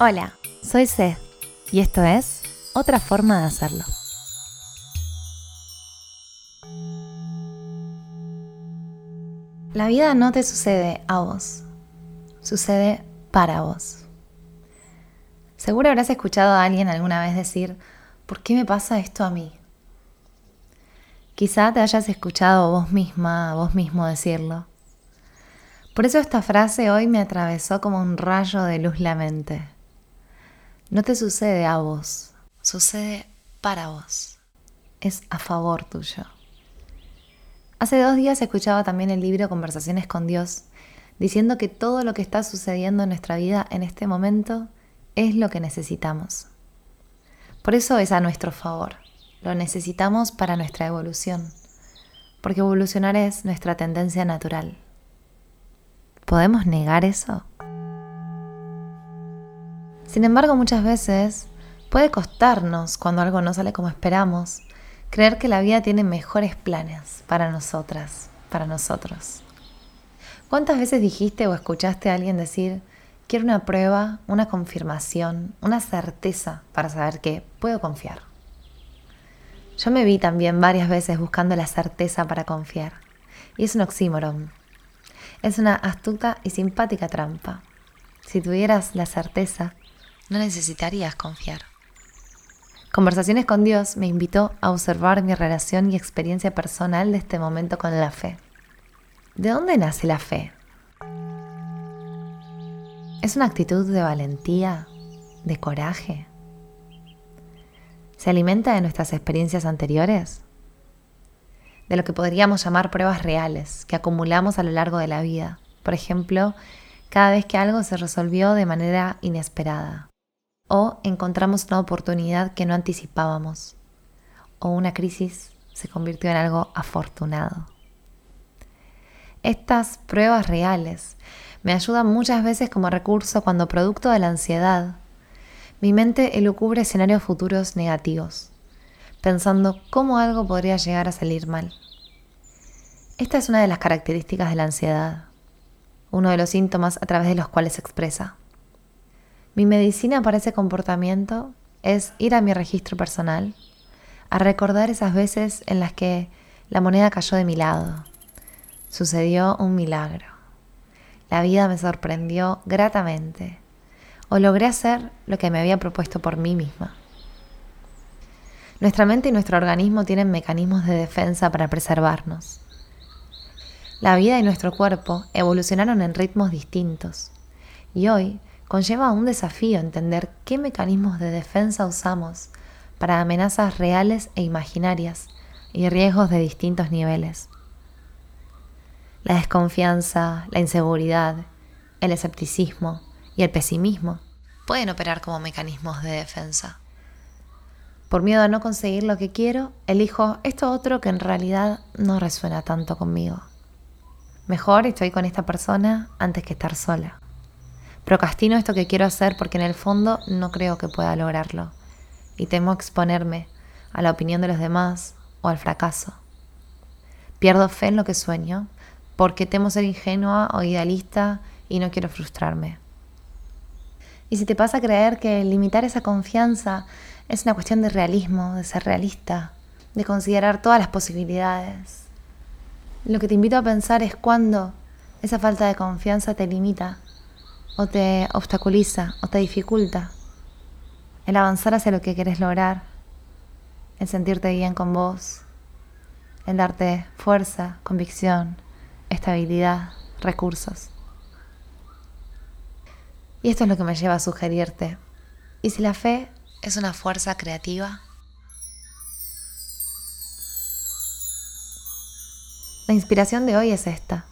Hola, soy C y esto es otra forma de hacerlo. La vida no te sucede a vos, sucede para vos. Seguro habrás escuchado a alguien alguna vez decir, ¿por qué me pasa esto a mí? Quizá te hayas escuchado vos misma, vos mismo decirlo. Por eso esta frase hoy me atravesó como un rayo de luz la mente. No te sucede a vos, sucede para vos. Es a favor tuyo. Hace dos días escuchaba también el libro Conversaciones con Dios, diciendo que todo lo que está sucediendo en nuestra vida en este momento es lo que necesitamos. Por eso es a nuestro favor. Lo necesitamos para nuestra evolución, porque evolucionar es nuestra tendencia natural. ¿Podemos negar eso? Sin embargo, muchas veces puede costarnos, cuando algo no sale como esperamos, creer que la vida tiene mejores planes para nosotras, para nosotros. ¿Cuántas veces dijiste o escuchaste a alguien decir, quiero una prueba, una confirmación, una certeza para saber que puedo confiar? Yo me vi también varias veces buscando la certeza para confiar. Y es un oxímoron. Es una astuta y simpática trampa. Si tuvieras la certeza, no necesitarías confiar. Conversaciones con Dios me invitó a observar mi relación y experiencia personal de este momento con la fe. ¿De dónde nace la fe? ¿Es una actitud de valentía, de coraje? ¿Se alimenta de nuestras experiencias anteriores? de lo que podríamos llamar pruebas reales que acumulamos a lo largo de la vida. Por ejemplo, cada vez que algo se resolvió de manera inesperada, o encontramos una oportunidad que no anticipábamos, o una crisis se convirtió en algo afortunado. Estas pruebas reales me ayudan muchas veces como recurso cuando producto de la ansiedad, mi mente elucubre escenarios futuros negativos pensando cómo algo podría llegar a salir mal. Esta es una de las características de la ansiedad, uno de los síntomas a través de los cuales se expresa. Mi medicina para ese comportamiento es ir a mi registro personal, a recordar esas veces en las que la moneda cayó de mi lado. Sucedió un milagro. La vida me sorprendió gratamente o logré hacer lo que me había propuesto por mí misma. Nuestra mente y nuestro organismo tienen mecanismos de defensa para preservarnos. La vida y nuestro cuerpo evolucionaron en ritmos distintos y hoy conlleva un desafío entender qué mecanismos de defensa usamos para amenazas reales e imaginarias y riesgos de distintos niveles. La desconfianza, la inseguridad, el escepticismo y el pesimismo pueden operar como mecanismos de defensa. Por miedo a no conseguir lo que quiero, elijo esto otro que en realidad no resuena tanto conmigo. Mejor estoy con esta persona antes que estar sola. Procrastino esto que quiero hacer porque en el fondo no creo que pueda lograrlo y temo exponerme a la opinión de los demás o al fracaso. Pierdo fe en lo que sueño porque temo ser ingenua o idealista y no quiero frustrarme. Y si te pasa a creer que limitar esa confianza es una cuestión de realismo, de ser realista, de considerar todas las posibilidades. Lo que te invito a pensar es cuando esa falta de confianza te limita o te obstaculiza o te dificulta el avanzar hacia lo que quieres lograr, el sentirte bien con vos, el darte fuerza, convicción, estabilidad, recursos. Y esto es lo que me lleva a sugerirte. ¿Y si la fe es una fuerza creativa. La inspiración de hoy es esta.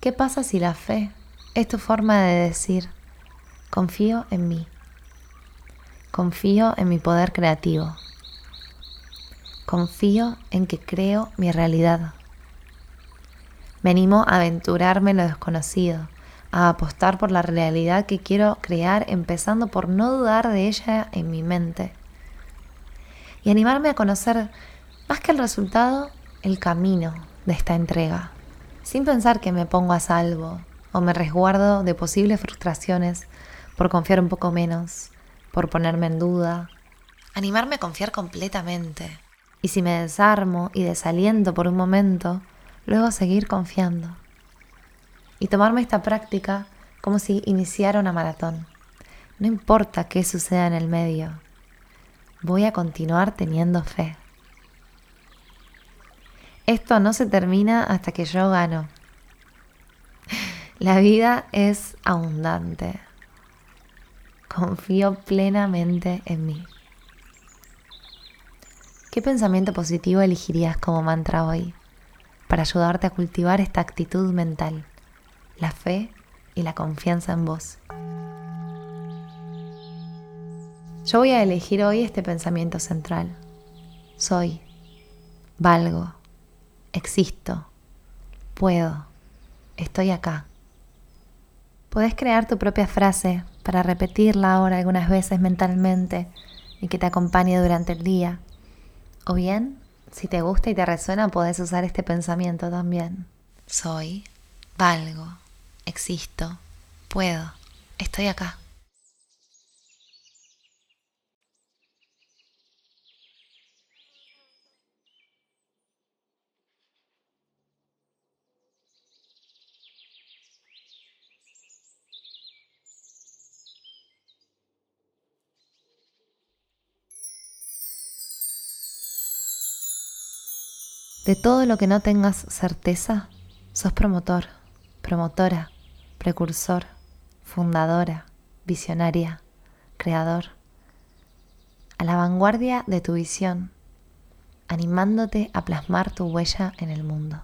¿Qué pasa si la fe es tu forma de decir, confío en mí, confío en mi poder creativo, confío en que creo mi realidad? Me animo a aventurarme en lo desconocido, a apostar por la realidad que quiero crear, empezando por no dudar de ella en mi mente. Y animarme a conocer, más que el resultado, el camino de esta entrega, sin pensar que me pongo a salvo o me resguardo de posibles frustraciones por confiar un poco menos, por ponerme en duda. Animarme a confiar completamente. Y si me desarmo y desaliento por un momento, luego seguir confiando. Y tomarme esta práctica como si iniciara una maratón. No importa qué suceda en el medio, voy a continuar teniendo fe. Esto no se termina hasta que yo gano. La vida es abundante. Confío plenamente en mí. ¿Qué pensamiento positivo elegirías como mantra hoy para ayudarte a cultivar esta actitud mental, la fe y la confianza en vos? Yo voy a elegir hoy este pensamiento central. Soy, valgo, existo, puedo, estoy acá. Podés crear tu propia frase para repetirla ahora algunas veces mentalmente y que te acompañe durante el día. O bien, si te gusta y te resuena, podés usar este pensamiento también. Soy, valgo, existo, puedo, estoy acá. De todo lo que no tengas certeza, sos promotor, promotora, precursor, fundadora, visionaria, creador. A la vanguardia de tu visión, animándote a plasmar tu huella en el mundo.